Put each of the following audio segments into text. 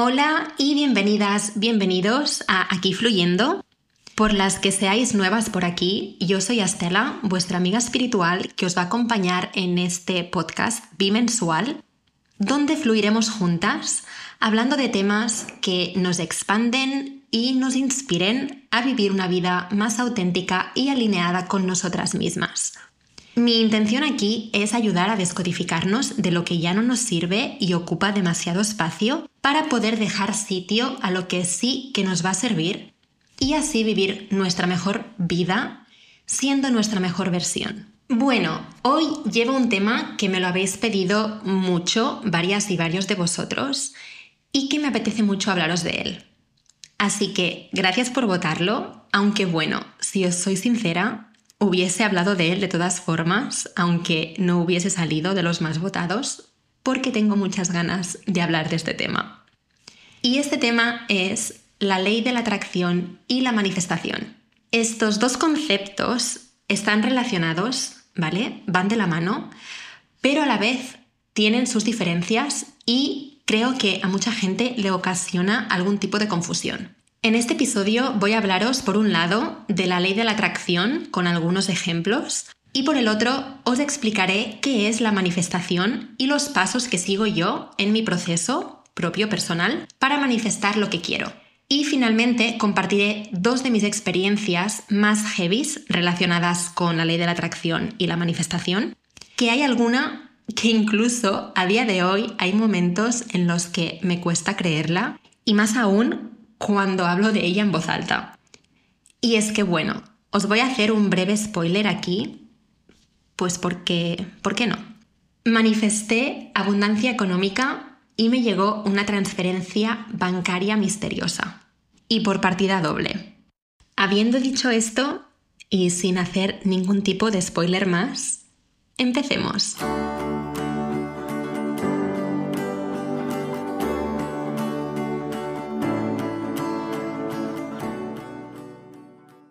Hola y bienvenidas, bienvenidos a Aquí Fluyendo. Por las que seáis nuevas por aquí, yo soy Estela, vuestra amiga espiritual que os va a acompañar en este podcast bimensual, donde fluiremos juntas hablando de temas que nos expanden y nos inspiren a vivir una vida más auténtica y alineada con nosotras mismas. Mi intención aquí es ayudar a descodificarnos de lo que ya no nos sirve y ocupa demasiado espacio para poder dejar sitio a lo que sí que nos va a servir y así vivir nuestra mejor vida siendo nuestra mejor versión. Bueno, hoy llevo un tema que me lo habéis pedido mucho, varias y varios de vosotros, y que me apetece mucho hablaros de él. Así que gracias por votarlo, aunque bueno, si os soy sincera, hubiese hablado de él de todas formas, aunque no hubiese salido de los más votados, porque tengo muchas ganas de hablar de este tema. Y este tema es la ley de la atracción y la manifestación. Estos dos conceptos están relacionados, ¿vale? Van de la mano, pero a la vez tienen sus diferencias y creo que a mucha gente le ocasiona algún tipo de confusión. En este episodio voy a hablaros, por un lado, de la ley de la atracción con algunos ejemplos y por el otro os explicaré qué es la manifestación y los pasos que sigo yo en mi proceso propio personal para manifestar lo que quiero. Y finalmente compartiré dos de mis experiencias más heavies relacionadas con la ley de la atracción y la manifestación, que hay alguna que incluso a día de hoy hay momentos en los que me cuesta creerla y más aún cuando hablo de ella en voz alta. Y es que, bueno, os voy a hacer un breve spoiler aquí, pues porque, ¿por qué no? Manifesté abundancia económica y me llegó una transferencia bancaria misteriosa. Y por partida doble. Habiendo dicho esto, y sin hacer ningún tipo de spoiler más, empecemos.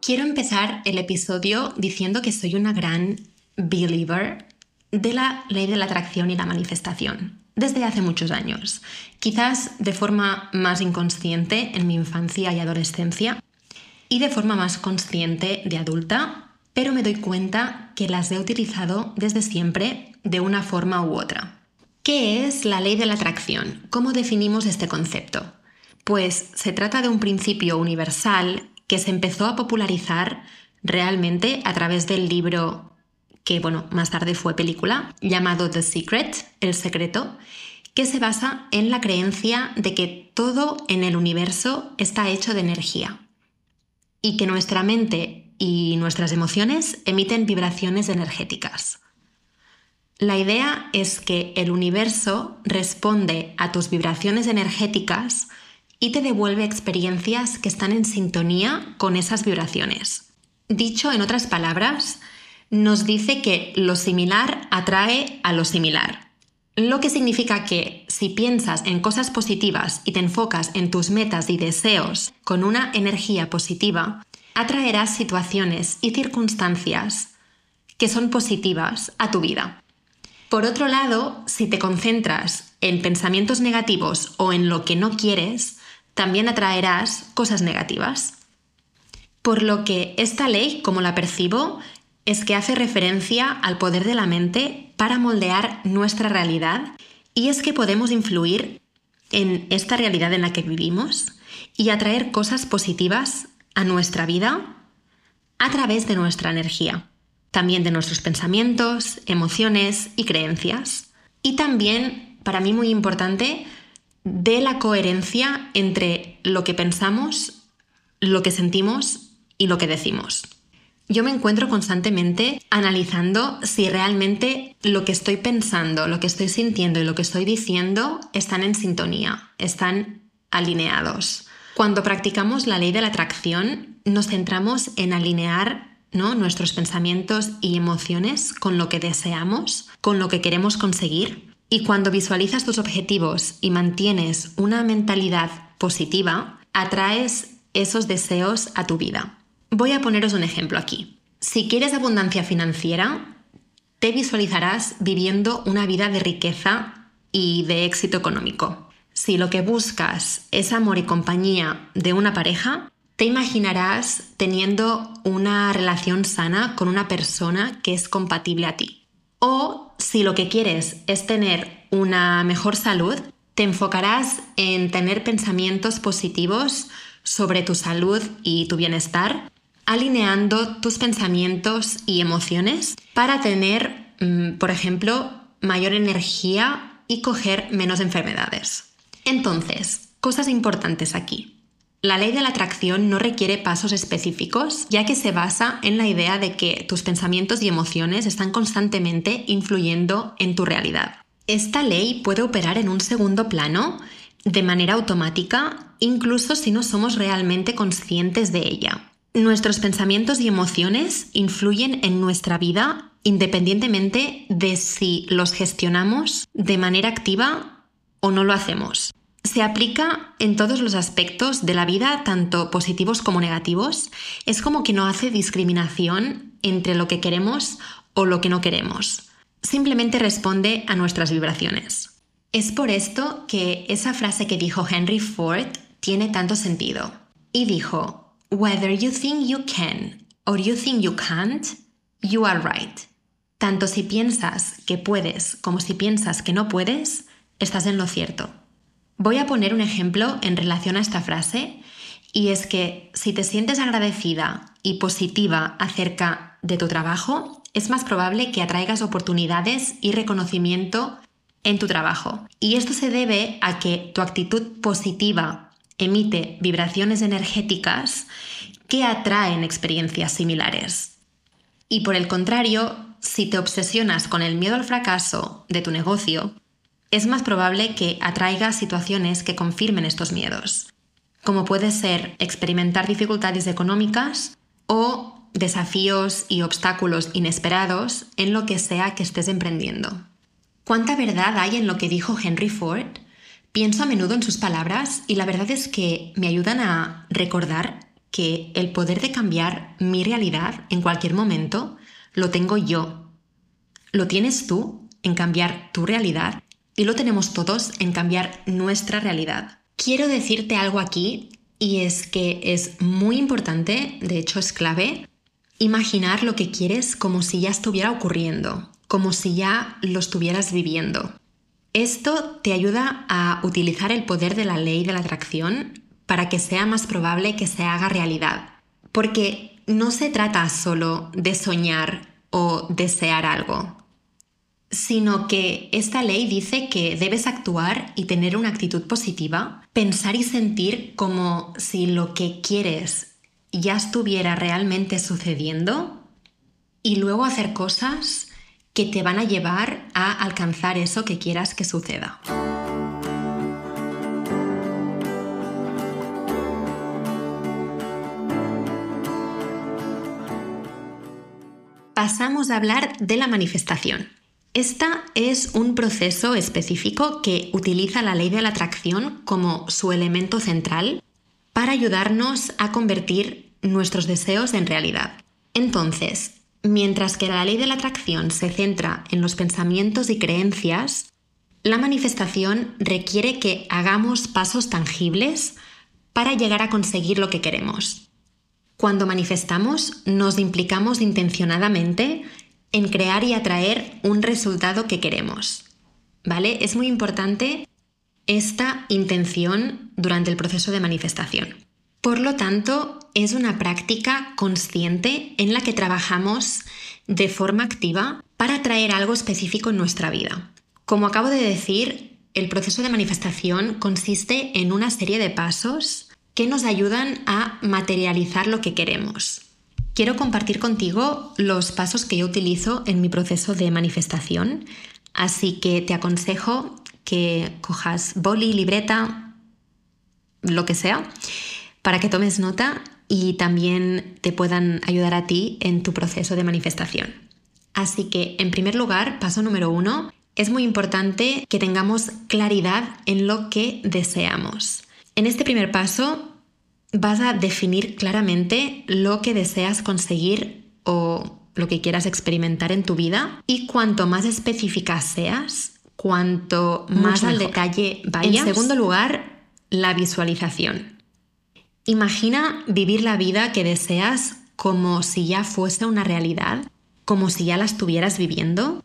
Quiero empezar el episodio diciendo que soy una gran believer de la ley de la atracción y la manifestación desde hace muchos años, quizás de forma más inconsciente en mi infancia y adolescencia y de forma más consciente de adulta, pero me doy cuenta que las he utilizado desde siempre de una forma u otra. ¿Qué es la ley de la atracción? ¿Cómo definimos este concepto? Pues se trata de un principio universal que se empezó a popularizar realmente a través del libro que bueno, más tarde fue película, llamado The Secret, El secreto, que se basa en la creencia de que todo en el universo está hecho de energía y que nuestra mente y nuestras emociones emiten vibraciones energéticas. La idea es que el universo responde a tus vibraciones energéticas y te devuelve experiencias que están en sintonía con esas vibraciones. Dicho en otras palabras, nos dice que lo similar atrae a lo similar. Lo que significa que si piensas en cosas positivas y te enfocas en tus metas y deseos con una energía positiva, atraerás situaciones y circunstancias que son positivas a tu vida. Por otro lado, si te concentras en pensamientos negativos o en lo que no quieres, también atraerás cosas negativas. Por lo que esta ley, como la percibo, es que hace referencia al poder de la mente para moldear nuestra realidad y es que podemos influir en esta realidad en la que vivimos y atraer cosas positivas a nuestra vida a través de nuestra energía, también de nuestros pensamientos, emociones y creencias. Y también, para mí muy importante, de la coherencia entre lo que pensamos, lo que sentimos y lo que decimos. Yo me encuentro constantemente analizando si realmente lo que estoy pensando, lo que estoy sintiendo y lo que estoy diciendo están en sintonía, están alineados. Cuando practicamos la ley de la atracción, nos centramos en alinear ¿no? nuestros pensamientos y emociones con lo que deseamos, con lo que queremos conseguir y cuando visualizas tus objetivos y mantienes una mentalidad positiva, atraes esos deseos a tu vida. Voy a poneros un ejemplo aquí. Si quieres abundancia financiera, te visualizarás viviendo una vida de riqueza y de éxito económico. si lo que buscas es amor y compañía de una pareja, te imaginarás teniendo una relación sana con una persona que es compatible a ti. O si lo que quieres es tener una mejor salud, te enfocarás en tener pensamientos positivos sobre tu salud y tu bienestar, alineando tus pensamientos y emociones para tener, mm, por ejemplo, mayor energía y coger menos enfermedades. Entonces, cosas importantes aquí. La ley de la atracción no requiere pasos específicos, ya que se basa en la idea de que tus pensamientos y emociones están constantemente influyendo en tu realidad. Esta ley puede operar en un segundo plano de manera automática, incluso si no somos realmente conscientes de ella. Nuestros pensamientos y emociones influyen en nuestra vida independientemente de si los gestionamos de manera activa o no lo hacemos. Se aplica en todos los aspectos de la vida, tanto positivos como negativos. Es como que no hace discriminación entre lo que queremos o lo que no queremos. Simplemente responde a nuestras vibraciones. Es por esto que esa frase que dijo Henry Ford tiene tanto sentido. Y dijo, Whether you think you can or you think you can't, you are right. Tanto si piensas que puedes como si piensas que no puedes, estás en lo cierto. Voy a poner un ejemplo en relación a esta frase y es que si te sientes agradecida y positiva acerca de tu trabajo, es más probable que atraigas oportunidades y reconocimiento en tu trabajo. Y esto se debe a que tu actitud positiva emite vibraciones energéticas que atraen experiencias similares. Y por el contrario, si te obsesionas con el miedo al fracaso de tu negocio, es más probable que atraiga situaciones que confirmen estos miedos, como puede ser experimentar dificultades económicas o desafíos y obstáculos inesperados en lo que sea que estés emprendiendo. ¿Cuánta verdad hay en lo que dijo Henry Ford? Pienso a menudo en sus palabras y la verdad es que me ayudan a recordar que el poder de cambiar mi realidad en cualquier momento lo tengo yo. Lo tienes tú en cambiar tu realidad y lo tenemos todos en cambiar nuestra realidad. Quiero decirte algo aquí y es que es muy importante, de hecho es clave, imaginar lo que quieres como si ya estuviera ocurriendo, como si ya lo estuvieras viviendo. Esto te ayuda a utilizar el poder de la ley de la atracción para que sea más probable que se haga realidad. Porque no se trata solo de soñar o desear algo sino que esta ley dice que debes actuar y tener una actitud positiva, pensar y sentir como si lo que quieres ya estuviera realmente sucediendo y luego hacer cosas que te van a llevar a alcanzar eso que quieras que suceda. Pasamos a hablar de la manifestación. Esta es un proceso específico que utiliza la ley de la atracción como su elemento central para ayudarnos a convertir nuestros deseos en realidad. Entonces, mientras que la ley de la atracción se centra en los pensamientos y creencias, la manifestación requiere que hagamos pasos tangibles para llegar a conseguir lo que queremos. Cuando manifestamos, nos implicamos intencionadamente en crear y atraer un resultado que queremos. ¿Vale? Es muy importante esta intención durante el proceso de manifestación. Por lo tanto, es una práctica consciente en la que trabajamos de forma activa para atraer algo específico en nuestra vida. Como acabo de decir, el proceso de manifestación consiste en una serie de pasos que nos ayudan a materializar lo que queremos quiero compartir contigo los pasos que yo utilizo en mi proceso de manifestación, así que te aconsejo que cojas boli, libreta, lo que sea, para que tomes nota y también te puedan ayudar a ti en tu proceso de manifestación. Así que, en primer lugar, paso número uno, es muy importante que tengamos claridad en lo que deseamos. En este primer paso vas a definir claramente lo que deseas conseguir o lo que quieras experimentar en tu vida y cuanto más específica seas, cuanto más al detalle vayas. En segundo lugar, la visualización. Imagina vivir la vida que deseas como si ya fuese una realidad, como si ya la estuvieras viviendo,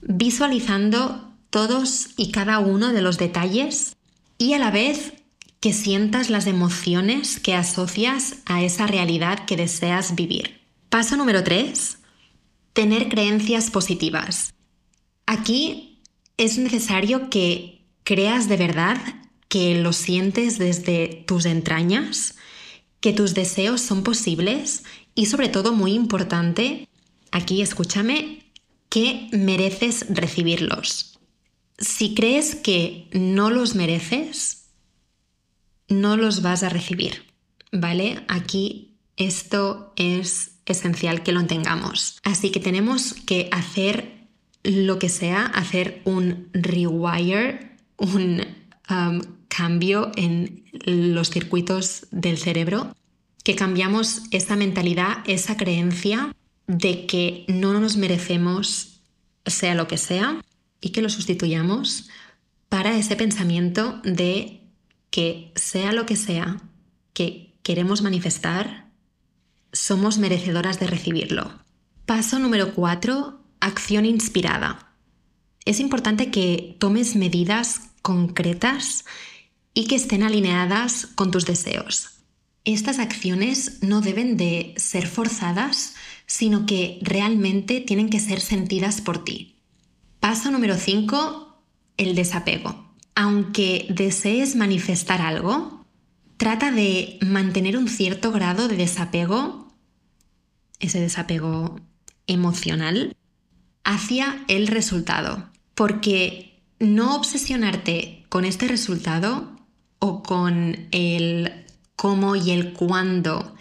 visualizando todos y cada uno de los detalles y a la vez que sientas las emociones que asocias a esa realidad que deseas vivir. Paso número 3. Tener creencias positivas. Aquí es necesario que creas de verdad que lo sientes desde tus entrañas, que tus deseos son posibles y sobre todo muy importante, aquí escúchame, que mereces recibirlos. Si crees que no los mereces, no los vas a recibir, ¿vale? Aquí esto es esencial que lo tengamos. Así que tenemos que hacer lo que sea, hacer un rewire, un um, cambio en los circuitos del cerebro, que cambiamos esa mentalidad, esa creencia de que no nos merecemos sea lo que sea y que lo sustituyamos para ese pensamiento de que sea lo que sea que queremos manifestar, somos merecedoras de recibirlo. Paso número 4, acción inspirada. Es importante que tomes medidas concretas y que estén alineadas con tus deseos. Estas acciones no deben de ser forzadas, sino que realmente tienen que ser sentidas por ti. Paso número 5, el desapego. Aunque desees manifestar algo, trata de mantener un cierto grado de desapego, ese desapego emocional, hacia el resultado. Porque no obsesionarte con este resultado o con el cómo y el cuándo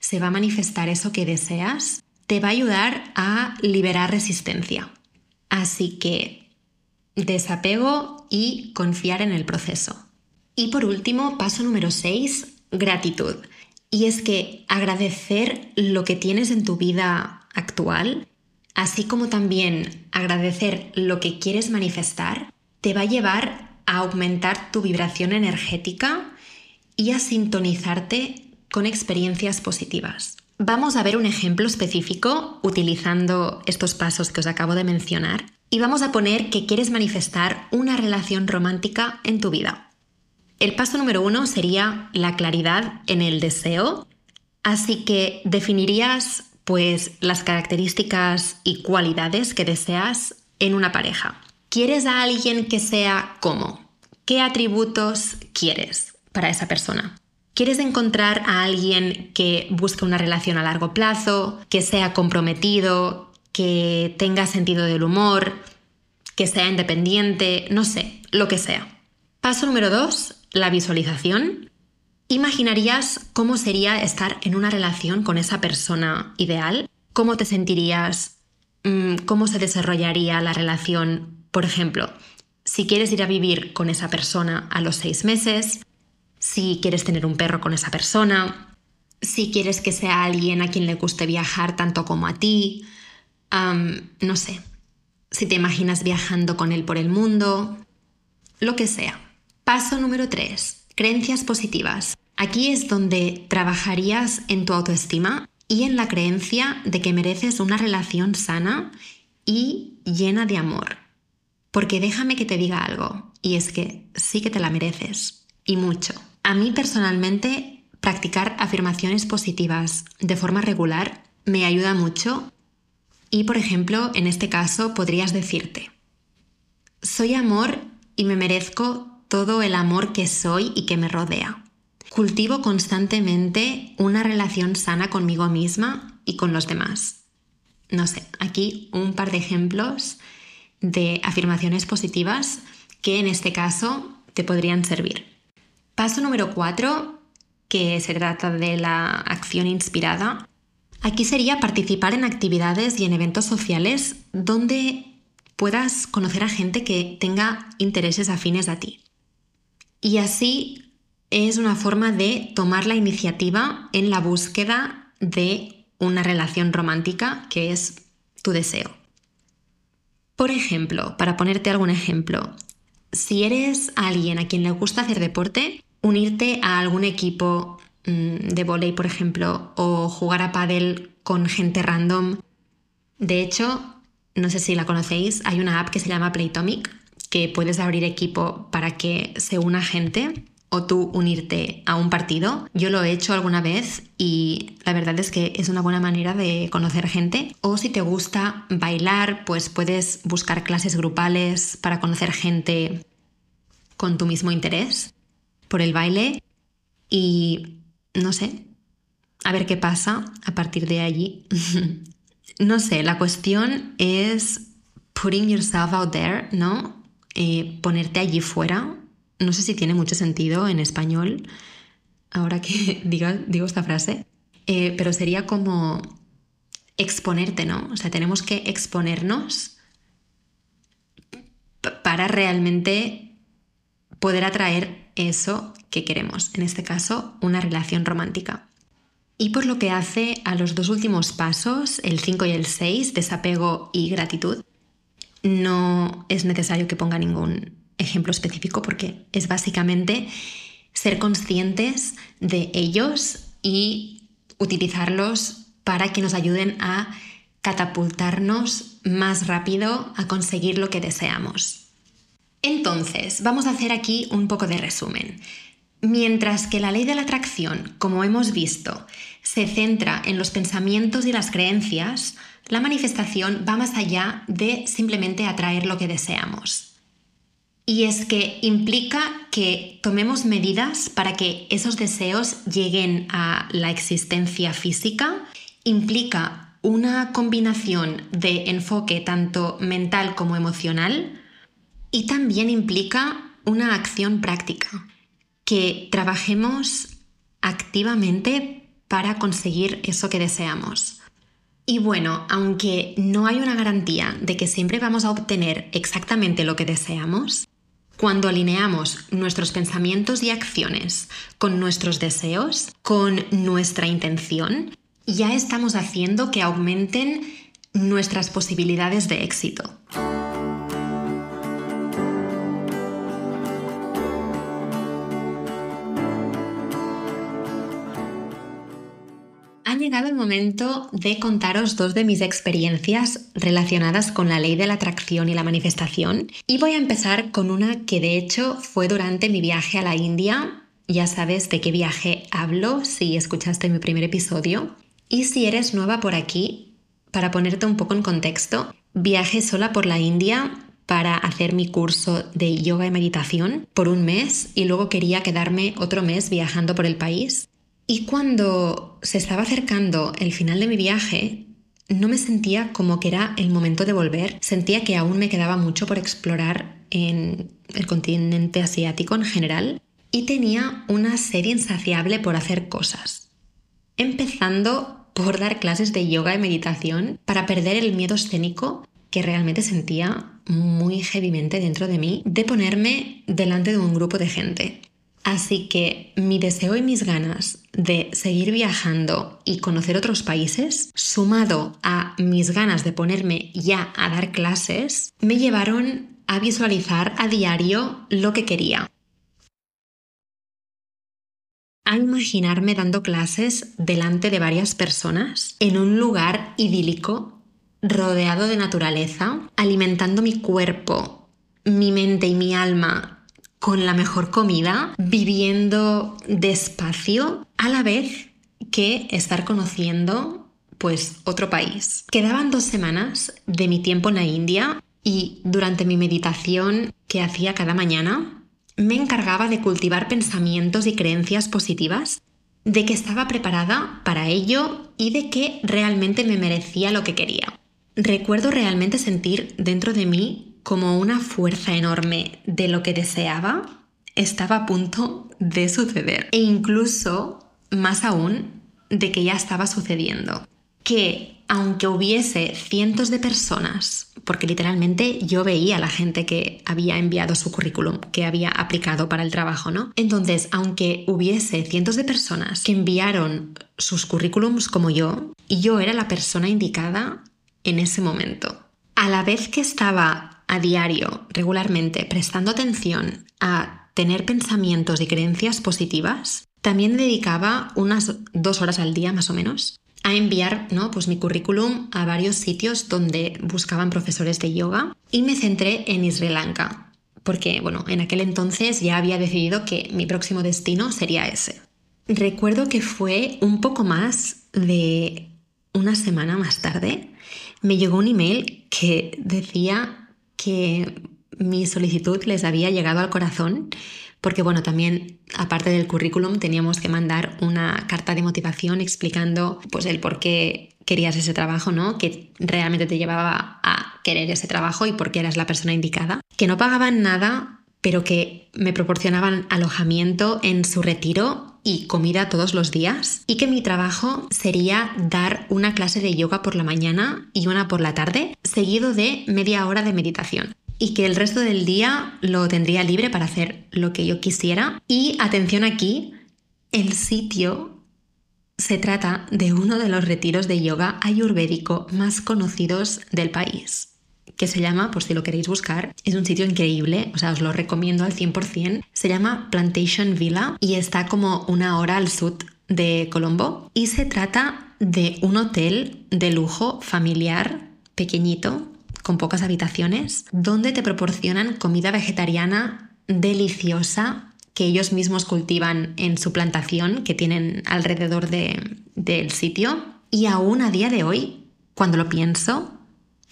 se va a manifestar eso que deseas, te va a ayudar a liberar resistencia. Así que desapego y confiar en el proceso. Y por último, paso número 6, gratitud. Y es que agradecer lo que tienes en tu vida actual, así como también agradecer lo que quieres manifestar, te va a llevar a aumentar tu vibración energética y a sintonizarte con experiencias positivas. Vamos a ver un ejemplo específico utilizando estos pasos que os acabo de mencionar y vamos a poner que quieres manifestar una relación romántica en tu vida. El paso número uno sería la claridad en el deseo, así que definirías pues las características y cualidades que deseas en una pareja. ¿Quieres a alguien que sea como? ¿Qué atributos quieres? para esa persona. ¿Quieres encontrar a alguien que busque una relación a largo plazo, que sea comprometido, que tenga sentido del humor, que sea independiente, no sé, lo que sea? Paso número dos, la visualización. ¿Imaginarías cómo sería estar en una relación con esa persona ideal? ¿Cómo te sentirías? Mm, ¿Cómo se desarrollaría la relación? Por ejemplo, si quieres ir a vivir con esa persona a los seis meses, si quieres tener un perro con esa persona, si quieres que sea alguien a quien le guste viajar tanto como a ti, no sé, si te imaginas viajando con él por el mundo, lo que sea. Paso número 3. Creencias positivas. Aquí es donde trabajarías en tu autoestima y en la creencia de que mereces una relación sana y llena de amor. Porque déjame que te diga algo, y es que sí que te la mereces, y mucho. A mí personalmente, practicar afirmaciones positivas de forma regular me ayuda mucho y, por ejemplo, en este caso podrías decirte, soy amor y me merezco todo el amor que soy y que me rodea. Cultivo constantemente una relación sana conmigo misma y con los demás. No sé, aquí un par de ejemplos de afirmaciones positivas que en este caso te podrían servir. Paso número 4, que se trata de la acción inspirada. Aquí sería participar en actividades y en eventos sociales donde puedas conocer a gente que tenga intereses afines a ti. Y así es una forma de tomar la iniciativa en la búsqueda de una relación romántica que es tu deseo. Por ejemplo, para ponerte algún ejemplo, si eres alguien a quien le gusta hacer deporte, unirte a algún equipo de volei, por ejemplo, o jugar a pádel con gente random. De hecho, no sé si la conocéis, hay una app que se llama Playtomic, que puedes abrir equipo para que se una gente o tú unirte a un partido. Yo lo he hecho alguna vez y la verdad es que es una buena manera de conocer gente. O si te gusta bailar, pues puedes buscar clases grupales para conocer gente con tu mismo interés por el baile y no sé, a ver qué pasa a partir de allí. no sé, la cuestión es putting yourself out there, ¿no? Eh, ponerte allí fuera. No sé si tiene mucho sentido en español, ahora que digo, esta frase, eh, pero sería como exponerte, ¿no? O sea, tenemos que exponernos para realmente poder atraer eso que queremos, en este caso, una relación romántica. Y por lo que hace a los dos últimos pasos, el 5 y el 6, desapego y gratitud, no es necesario que ponga ningún ejemplo específico porque es básicamente ser conscientes de ellos y utilizarlos para que nos ayuden a catapultarnos más rápido a conseguir lo que deseamos. Entonces, vamos a hacer aquí un poco de resumen. Mientras que la ley de la atracción, como hemos visto, se centra en los pensamientos y las creencias, la manifestación va más allá de simplemente atraer lo que deseamos. Y es que implica que tomemos medidas para que esos deseos lleguen a la existencia física, implica una combinación de enfoque tanto mental como emocional y también implica una acción práctica que trabajemos activamente para conseguir eso que deseamos. Y bueno, aunque no hay una garantía de que siempre vamos a obtener exactamente lo que deseamos, cuando alineamos nuestros pensamientos y acciones con nuestros deseos, con nuestra intención, ya estamos haciendo que aumenten nuestras posibilidades de éxito. Llegado el momento de contaros dos de mis experiencias relacionadas con la ley de la atracción y la manifestación. Y voy a empezar con una que de hecho fue durante mi viaje a la India. Ya sabes de qué viaje hablo si escuchaste mi primer episodio. Y si eres nueva por aquí, para ponerte un poco en contexto, viajé sola por la India para hacer mi curso de yoga y meditación por un mes y luego quería quedarme otro mes viajando por el país. Y cuando se estaba acercando el final de mi viaje, no me sentía como que era el momento de volver. Sentía que aún me quedaba mucho por explorar en el continente asiático en general y tenía una sed insaciable por hacer cosas. Empezando por dar clases de yoga y meditación para perder el miedo escénico que realmente sentía muy heavymente dentro de mí de ponerme delante de un grupo de gente. Así que mi deseo y mis ganas de seguir viajando y conocer otros países, sumado a mis ganas de ponerme ya a dar clases, me llevaron a visualizar a diario lo que quería. A imaginarme dando clases delante de varias personas en un lugar idílico, rodeado de naturaleza, alimentando mi cuerpo, mi mente y mi alma con la mejor comida, viviendo despacio, a la vez que estar conociendo pues otro país. Quedaban dos semanas de mi tiempo en la India y durante mi meditación que hacía cada mañana me encargaba de cultivar pensamientos y creencias positivas, de que estaba preparada para ello y de que realmente me merecía lo que quería. Recuerdo realmente sentir dentro de mí como una fuerza enorme de lo que deseaba estaba a punto de suceder. E incluso, más aún, de que ya estaba sucediendo. Que aunque hubiese cientos de personas, porque literalmente yo veía a la gente que había enviado su currículum, que había aplicado para el trabajo, ¿no? Entonces, aunque hubiese cientos de personas que enviaron sus currículums como yo, yo era la persona indicada en ese momento a la vez que estaba a diario, regularmente, prestando atención a tener pensamientos y creencias positivas, también dedicaba unas dos horas al día más o menos a enviar ¿no? pues mi currículum a varios sitios donde buscaban profesores de yoga y me centré en Sri Lanka, porque bueno, en aquel entonces ya había decidido que mi próximo destino sería ese. Recuerdo que fue un poco más de una semana más tarde, me llegó un email que decía que mi solicitud les había llegado al corazón porque bueno, también aparte del currículum teníamos que mandar una carta de motivación explicando pues el por qué querías ese trabajo, ¿no? Que realmente te llevaba a querer ese trabajo y por qué eras la persona indicada. Que no pagaban nada, pero que me proporcionaban alojamiento en su retiro y comida todos los días y que mi trabajo sería dar una clase de yoga por la mañana y una por la tarde, seguido de media hora de meditación y que el resto del día lo tendría libre para hacer lo que yo quisiera. Y atención aquí, el sitio se trata de uno de los retiros de yoga ayurvédico más conocidos del país que se llama, por si lo queréis buscar, es un sitio increíble, o sea, os lo recomiendo al 100%. Se llama Plantation Villa y está como una hora al sur de Colombo. Y se trata de un hotel de lujo familiar pequeñito con pocas habitaciones, donde te proporcionan comida vegetariana deliciosa que ellos mismos cultivan en su plantación que tienen alrededor del sitio. Y aún a día de hoy, cuando lo pienso,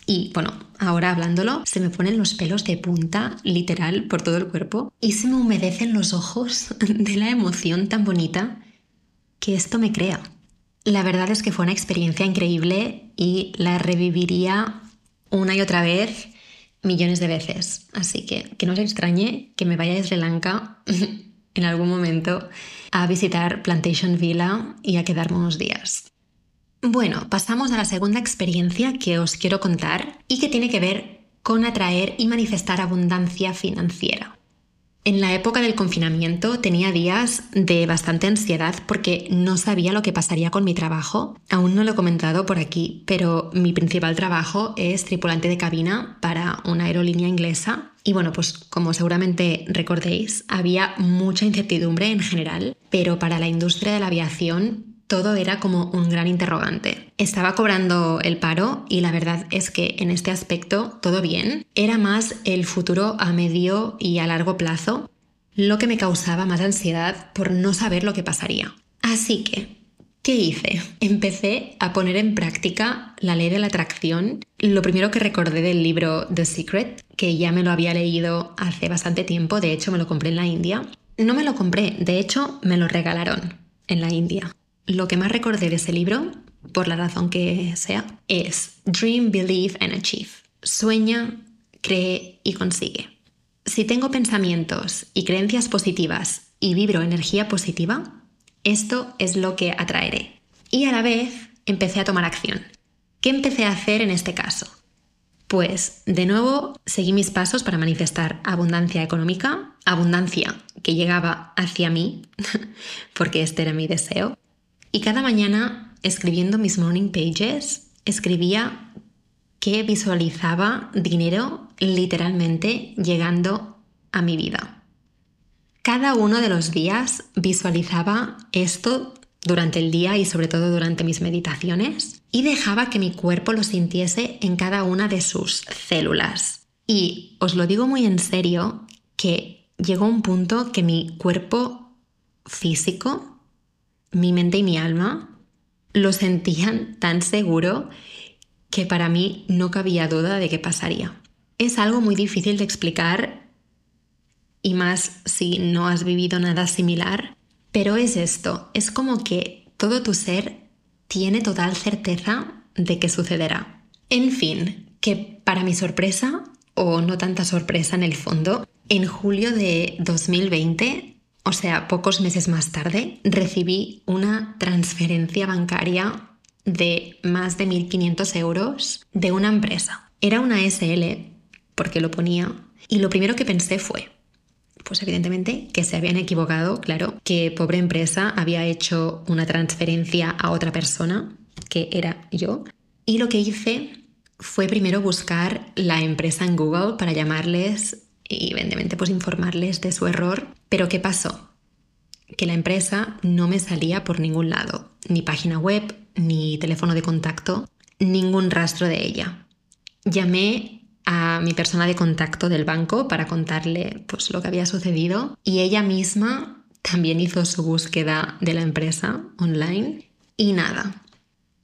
y bueno, ahora hablándolo, se me ponen los pelos de punta, literal, por todo el cuerpo, y se me humedecen los ojos de la emoción tan bonita que esto me crea. La verdad es que fue una experiencia increíble y la reviviría una y otra vez, millones de veces. Así que que no os extrañe que me vaya a Sri Lanka en algún momento a visitar Plantation Villa y a quedarme unos días. Bueno, pasamos a la segunda experiencia que os quiero contar y que tiene que ver con atraer y manifestar abundancia financiera. En la época del confinamiento tenía días de bastante ansiedad porque no sabía lo que pasaría con mi trabajo. Aún no lo he comentado por aquí, pero mi principal trabajo es tripulante de cabina para una aerolínea inglesa. Y bueno, pues como seguramente recordéis, había mucha incertidumbre en general, pero para la industria de la aviación todo era como un gran interrogante. Estaba cobrando el paro y la verdad es que en este aspecto todo bien. Era más el futuro a medio y a largo plazo lo que me causaba más ansiedad por no saber lo que pasaría. Así que, ¿qué hice? Empecé a poner en práctica la ley de la atracción. Lo primero que recordé del libro The Secret, que ya me lo había leído hace bastante tiempo, de hecho me lo compré en la India. No me lo compré, de hecho me lo regalaron en la India. Lo que más recordé de ese libro, por la razón que sea, es Dream, Believe and Achieve. Sueña, cree y consigue. Si tengo pensamientos y creencias positivas y vibro energía positiva, esto es lo que atraeré. Y a la vez empecé a tomar acción. ¿Qué empecé a hacer en este caso? Pues de nuevo seguí mis pasos para manifestar abundancia económica, abundancia que llegaba hacia mí, porque este era mi deseo, y cada mañana, escribiendo mis morning pages, escribía que visualizaba dinero literalmente llegando a mi vida. Cada uno de los días visualizaba esto durante el día y sobre todo durante mis meditaciones y dejaba que mi cuerpo lo sintiese en cada una de sus células. Y os lo digo muy en serio que llegó un punto que mi cuerpo físico mi mente y mi alma lo sentían tan seguro que para mí no cabía duda de qué pasaría. Es algo muy difícil de explicar y más si no has vivido nada similar, pero es esto, es como que todo tu ser tiene total certeza de que sucederá. En fin, que para mi sorpresa, o no tanta sorpresa en el fondo, en julio de 2020 o sea, pocos meses más tarde, recibí una transferencia bancaria de más de 1.500 euros de una empresa. Era una SL, porque lo ponía, y lo primero que pensé fue, pues evidentemente que se habían equivocado, claro, que pobre empresa había hecho una transferencia a otra persona, que era yo, y lo que hice fue primero buscar la empresa en Google para llamarles y evidentemente pues informarles de su error. Pero ¿qué pasó? Que la empresa no me salía por ningún lado, ni página web, ni teléfono de contacto, ningún rastro de ella. Llamé a mi persona de contacto del banco para contarle pues lo que había sucedido y ella misma también hizo su búsqueda de la empresa online y nada.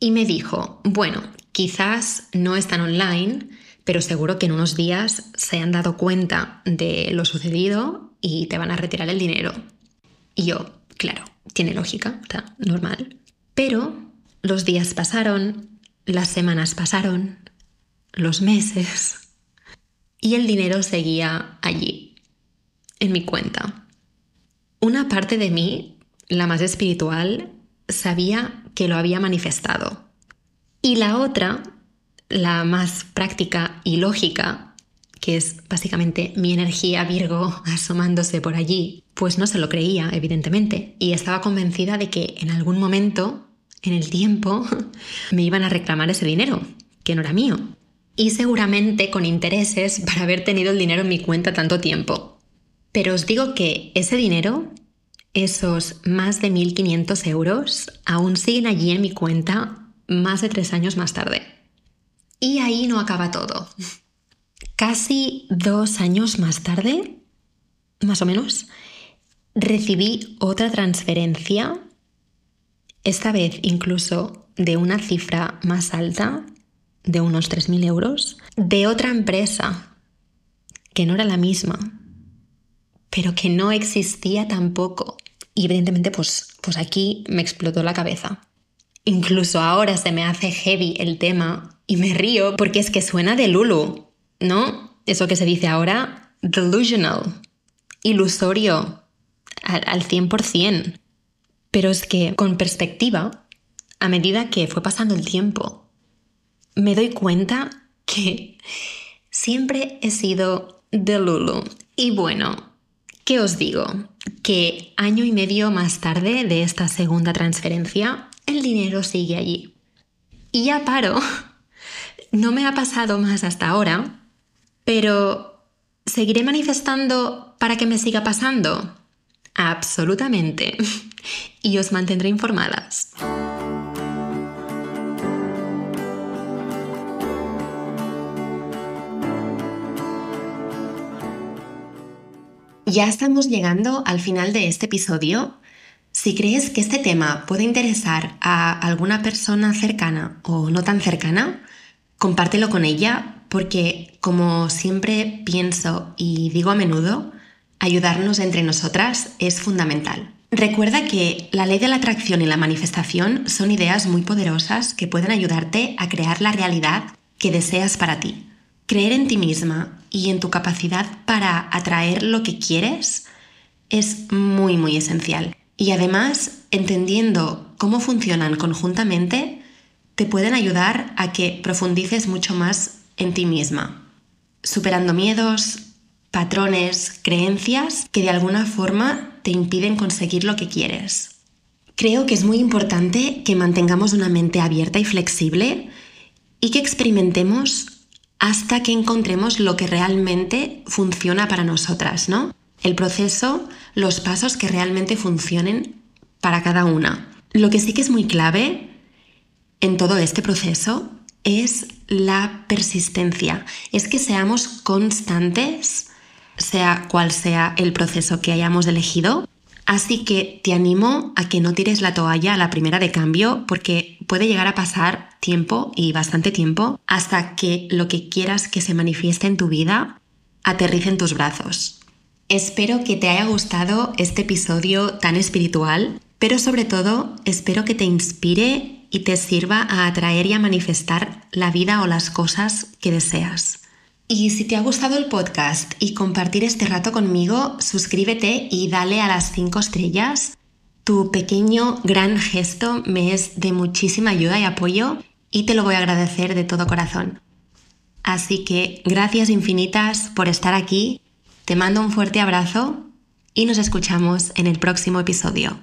Y me dijo, bueno, quizás no están online, pero seguro que en unos días se han dado cuenta de lo sucedido y te van a retirar el dinero. Y yo, claro, tiene lógica, está normal. Pero los días pasaron, las semanas pasaron, los meses, y el dinero seguía allí, en mi cuenta. Una parte de mí, la más espiritual, sabía que lo había manifestado. Y la otra, la más práctica y lógica, que es básicamente mi energía Virgo asomándose por allí, pues no se lo creía, evidentemente, y estaba convencida de que en algún momento, en el tiempo, me iban a reclamar ese dinero, que no era mío y seguramente con intereses para haber tenido el dinero en mi cuenta tanto tiempo. Pero os digo que ese dinero, esos más de 1.500 euros, aún siguen allí en mi cuenta más de tres años más tarde. Y ahí no acaba todo. Casi dos años más tarde, más o menos, recibí otra transferencia, esta vez incluso de una cifra más alta, de unos 3.000 euros de otra empresa que no era la misma, pero que no existía tampoco. Y evidentemente, pues, pues aquí me explotó la cabeza. Incluso ahora se me hace heavy el tema y me río porque es que suena de Lulu, ¿no? Eso que se dice ahora, delusional, ilusorio, al, al 100%. Pero es que con perspectiva, a medida que fue pasando el tiempo, me doy cuenta que siempre he sido de Lulu. Y bueno, ¿qué os digo? Que año y medio más tarde de esta segunda transferencia, el dinero sigue allí. Y ya paro. No me ha pasado más hasta ahora, pero ¿seguiré manifestando para que me siga pasando? Absolutamente. Y os mantendré informadas. Ya estamos llegando al final de este episodio. Si crees que este tema puede interesar a alguna persona cercana o no tan cercana, compártelo con ella porque, como siempre pienso y digo a menudo, ayudarnos entre nosotras es fundamental. Recuerda que la ley de la atracción y la manifestación son ideas muy poderosas que pueden ayudarte a crear la realidad que deseas para ti. Creer en ti misma y en tu capacidad para atraer lo que quieres es muy, muy esencial. Y además, entendiendo cómo funcionan conjuntamente, te pueden ayudar a que profundices mucho más en ti misma, superando miedos, patrones, creencias que de alguna forma te impiden conseguir lo que quieres. Creo que es muy importante que mantengamos una mente abierta y flexible y que experimentemos hasta que encontremos lo que realmente funciona para nosotras, ¿no? El proceso, los pasos que realmente funcionen para cada una. Lo que sí que es muy clave en todo este proceso es la persistencia, es que seamos constantes, sea cual sea el proceso que hayamos elegido, Así que te animo a que no tires la toalla a la primera de cambio porque puede llegar a pasar tiempo y bastante tiempo hasta que lo que quieras que se manifieste en tu vida aterrice en tus brazos. Espero que te haya gustado este episodio tan espiritual, pero sobre todo espero que te inspire y te sirva a atraer y a manifestar la vida o las cosas que deseas. Y si te ha gustado el podcast y compartir este rato conmigo, suscríbete y dale a las 5 estrellas. Tu pequeño, gran gesto me es de muchísima ayuda y apoyo y te lo voy a agradecer de todo corazón. Así que gracias infinitas por estar aquí, te mando un fuerte abrazo y nos escuchamos en el próximo episodio.